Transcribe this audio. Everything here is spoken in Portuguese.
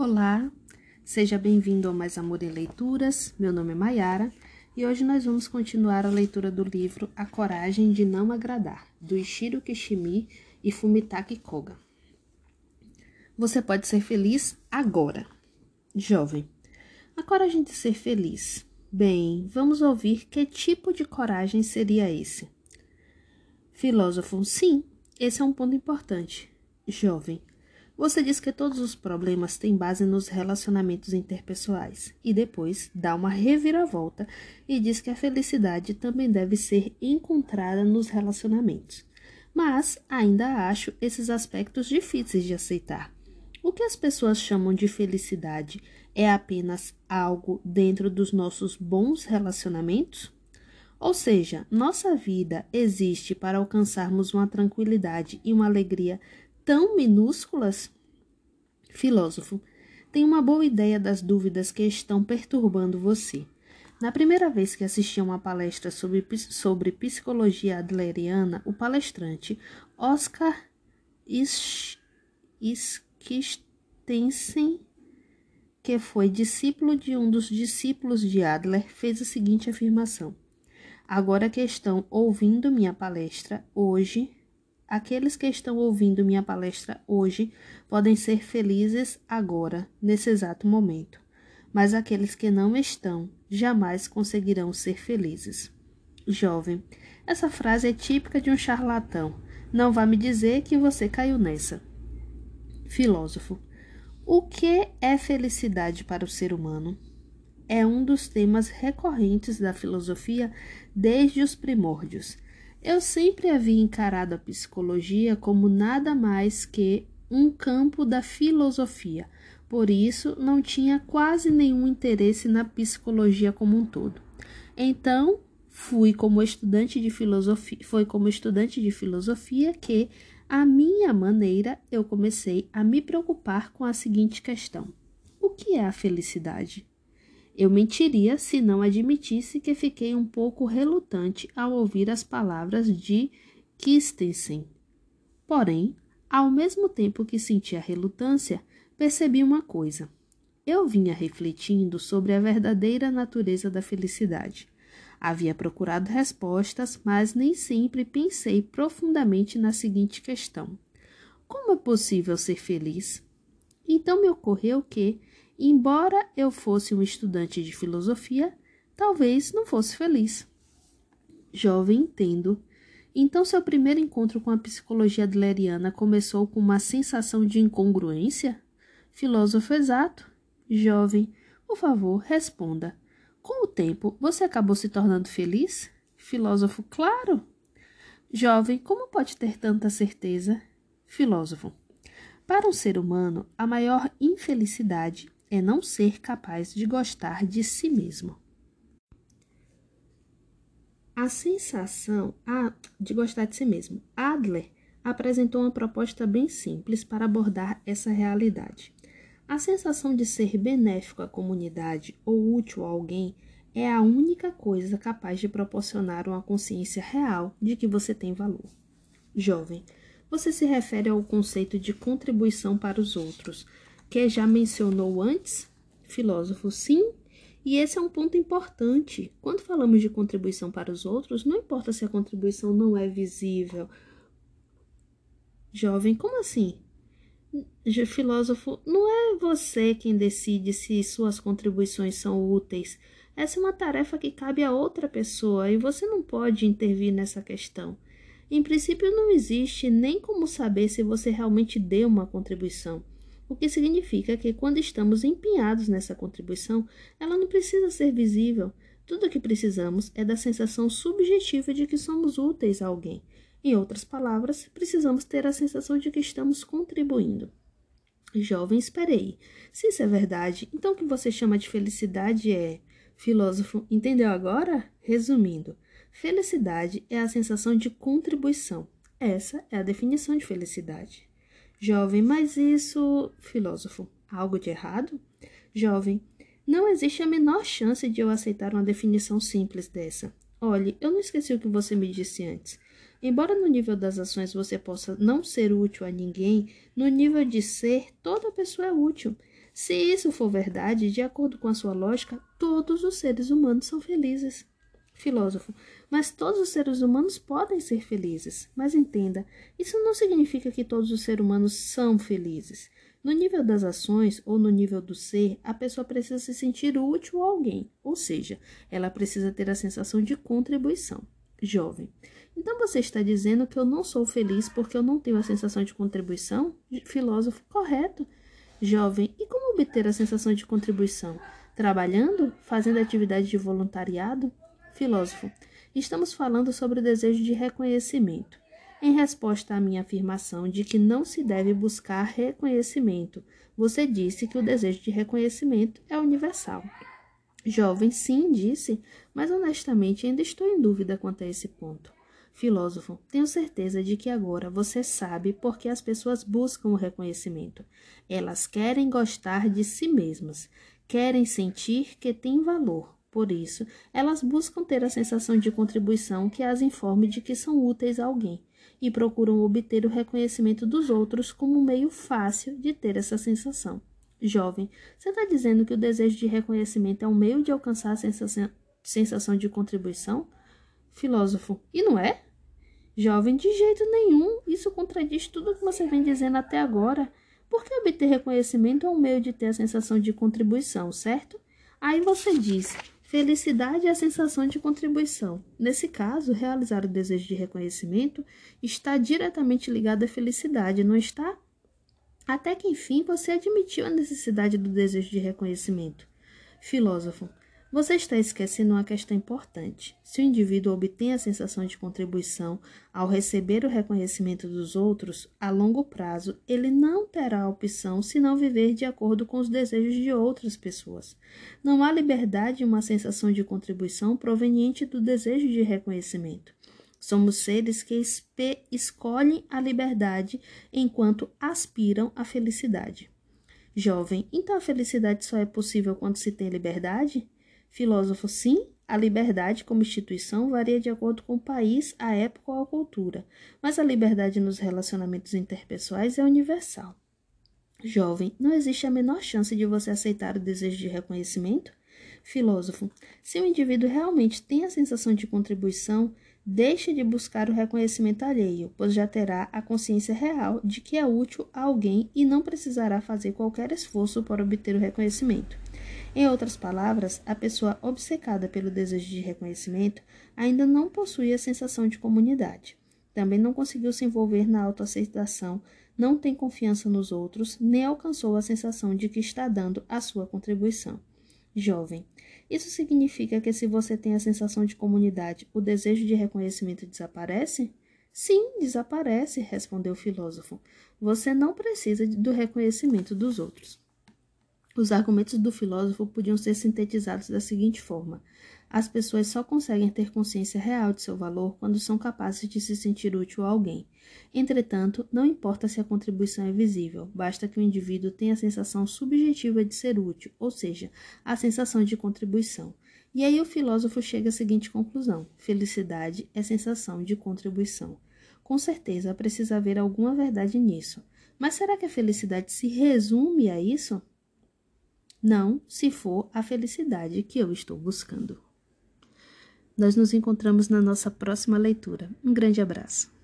Olá, seja bem-vindo ao Mais Amor em Leituras. Meu nome é Mayara e hoje nós vamos continuar a leitura do livro A Coragem de Não Agradar, do Ishiro Kishimi e Fumitaki Koga. Você pode ser feliz agora. Jovem, a coragem de ser feliz. Bem, vamos ouvir que tipo de coragem seria esse. Filósofo, sim, esse é um ponto importante. Jovem, você diz que todos os problemas têm base nos relacionamentos interpessoais e depois dá uma reviravolta e diz que a felicidade também deve ser encontrada nos relacionamentos. Mas ainda acho esses aspectos difíceis de aceitar. O que as pessoas chamam de felicidade é apenas algo dentro dos nossos bons relacionamentos? Ou seja, nossa vida existe para alcançarmos uma tranquilidade e uma alegria tão minúsculas? Filósofo, tem uma boa ideia das dúvidas que estão perturbando você. Na primeira vez que assisti a uma palestra sobre, sobre psicologia adleriana, o palestrante Oscar Skisten, que foi discípulo de um dos discípulos de Adler, fez a seguinte afirmação: Agora que estão ouvindo minha palestra hoje, Aqueles que estão ouvindo minha palestra hoje podem ser felizes agora, nesse exato momento, mas aqueles que não estão jamais conseguirão ser felizes. Jovem, essa frase é típica de um charlatão. Não vá me dizer que você caiu nessa. Filósofo, o que é felicidade para o ser humano? É um dos temas recorrentes da filosofia desde os primórdios eu sempre havia encarado a psicologia como nada mais que um campo da filosofia, por isso não tinha quase nenhum interesse na psicologia como um todo. Então, fui como estudante de filosofia, foi como estudante de filosofia que, à minha maneira, eu comecei a me preocupar com a seguinte questão: o que é a felicidade? Eu mentiria se não admitisse que fiquei um pouco relutante ao ouvir as palavras de Christensen. Porém, ao mesmo tempo que sentia relutância, percebi uma coisa. Eu vinha refletindo sobre a verdadeira natureza da felicidade. Havia procurado respostas, mas nem sempre pensei profundamente na seguinte questão: Como é possível ser feliz? Então me ocorreu que, Embora eu fosse um estudante de filosofia, talvez não fosse feliz. Jovem, entendo. Então, seu primeiro encontro com a psicologia adleriana começou com uma sensação de incongruência? Filósofo exato. Jovem, por favor, responda. Com o tempo, você acabou se tornando feliz? Filósofo, claro. Jovem, como pode ter tanta certeza? Filósofo, para um ser humano, a maior infelicidade é não ser capaz de gostar de si mesmo. A sensação de gostar de si mesmo. Adler apresentou uma proposta bem simples para abordar essa realidade. A sensação de ser benéfico à comunidade ou útil a alguém é a única coisa capaz de proporcionar uma consciência real de que você tem valor. Jovem, você se refere ao conceito de contribuição para os outros, que já mencionou antes? Filósofo, sim. E esse é um ponto importante. Quando falamos de contribuição para os outros, não importa se a contribuição não é visível. Jovem, como assim? Filósofo, não é você quem decide se suas contribuições são úteis. Essa é uma tarefa que cabe a outra pessoa e você não pode intervir nessa questão. Em princípio, não existe nem como saber se você realmente deu uma contribuição o que significa que quando estamos empenhados nessa contribuição, ela não precisa ser visível. Tudo o que precisamos é da sensação subjetiva de que somos úteis a alguém. Em outras palavras, precisamos ter a sensação de que estamos contribuindo. Jovem, esperei. Se isso é verdade, então o que você chama de felicidade é. Filósofo, entendeu agora? Resumindo, felicidade é a sensação de contribuição. Essa é a definição de felicidade. Jovem, mas isso, filósofo, algo de errado? Jovem, não existe a menor chance de eu aceitar uma definição simples dessa. Olhe, eu não esqueci o que você me disse antes. Embora no nível das ações você possa não ser útil a ninguém, no nível de ser, toda pessoa é útil. Se isso for verdade, de acordo com a sua lógica, todos os seres humanos são felizes. Filósofo, mas todos os seres humanos podem ser felizes. Mas entenda, isso não significa que todos os seres humanos são felizes. No nível das ações ou no nível do ser, a pessoa precisa se sentir útil a alguém, ou seja, ela precisa ter a sensação de contribuição. Jovem. Então você está dizendo que eu não sou feliz porque eu não tenho a sensação de contribuição? Filósofo, correto. Jovem, e como obter a sensação de contribuição? Trabalhando? Fazendo atividade de voluntariado? Filósofo, estamos falando sobre o desejo de reconhecimento. Em resposta à minha afirmação de que não se deve buscar reconhecimento, você disse que o desejo de reconhecimento é universal. Jovem, sim, disse, mas honestamente ainda estou em dúvida quanto a esse ponto. Filósofo, tenho certeza de que agora você sabe por que as pessoas buscam o reconhecimento. Elas querem gostar de si mesmas, querem sentir que têm valor, por isso, elas buscam ter a sensação de contribuição que as informe de que são úteis a alguém e procuram obter o reconhecimento dos outros como um meio fácil de ter essa sensação. Jovem, você está dizendo que o desejo de reconhecimento é um meio de alcançar a sensação, sensação de contribuição? Filósofo, e não é? Jovem, de jeito nenhum. Isso contradiz tudo o que você vem dizendo até agora. Porque obter reconhecimento é um meio de ter a sensação de contribuição, certo? Aí você diz, Felicidade é a sensação de contribuição. Nesse caso, realizar o desejo de reconhecimento está diretamente ligado à felicidade, não está? Até que enfim você admitiu a necessidade do desejo de reconhecimento. Filósofo, você está esquecendo uma questão importante. Se o indivíduo obtém a sensação de contribuição ao receber o reconhecimento dos outros, a longo prazo ele não terá opção senão viver de acordo com os desejos de outras pessoas. Não há liberdade em uma sensação de contribuição proveniente do desejo de reconhecimento. Somos seres que escolhem a liberdade enquanto aspiram à felicidade. Jovem, então a felicidade só é possível quando se tem liberdade? Filósofo, sim, a liberdade como instituição varia de acordo com o país, a época ou a cultura, mas a liberdade nos relacionamentos interpessoais é universal. Jovem, não existe a menor chance de você aceitar o desejo de reconhecimento? Filósofo, se o indivíduo realmente tem a sensação de contribuição, deixe de buscar o reconhecimento alheio, pois já terá a consciência real de que é útil a alguém e não precisará fazer qualquer esforço para obter o reconhecimento. Em outras palavras, a pessoa obcecada pelo desejo de reconhecimento ainda não possui a sensação de comunidade. Também não conseguiu se envolver na autoaceitação, não tem confiança nos outros, nem alcançou a sensação de que está dando a sua contribuição. Jovem, isso significa que se você tem a sensação de comunidade, o desejo de reconhecimento desaparece? Sim, desaparece, respondeu o filósofo. Você não precisa do reconhecimento dos outros. Os argumentos do filósofo podiam ser sintetizados da seguinte forma: as pessoas só conseguem ter consciência real de seu valor quando são capazes de se sentir útil a alguém. Entretanto, não importa se a contribuição é visível, basta que o indivíduo tenha a sensação subjetiva de ser útil, ou seja, a sensação de contribuição. E aí o filósofo chega à seguinte conclusão: felicidade é sensação de contribuição. Com certeza precisa haver alguma verdade nisso. Mas será que a felicidade se resume a isso? Não se for a felicidade que eu estou buscando. Nós nos encontramos na nossa próxima leitura. Um grande abraço.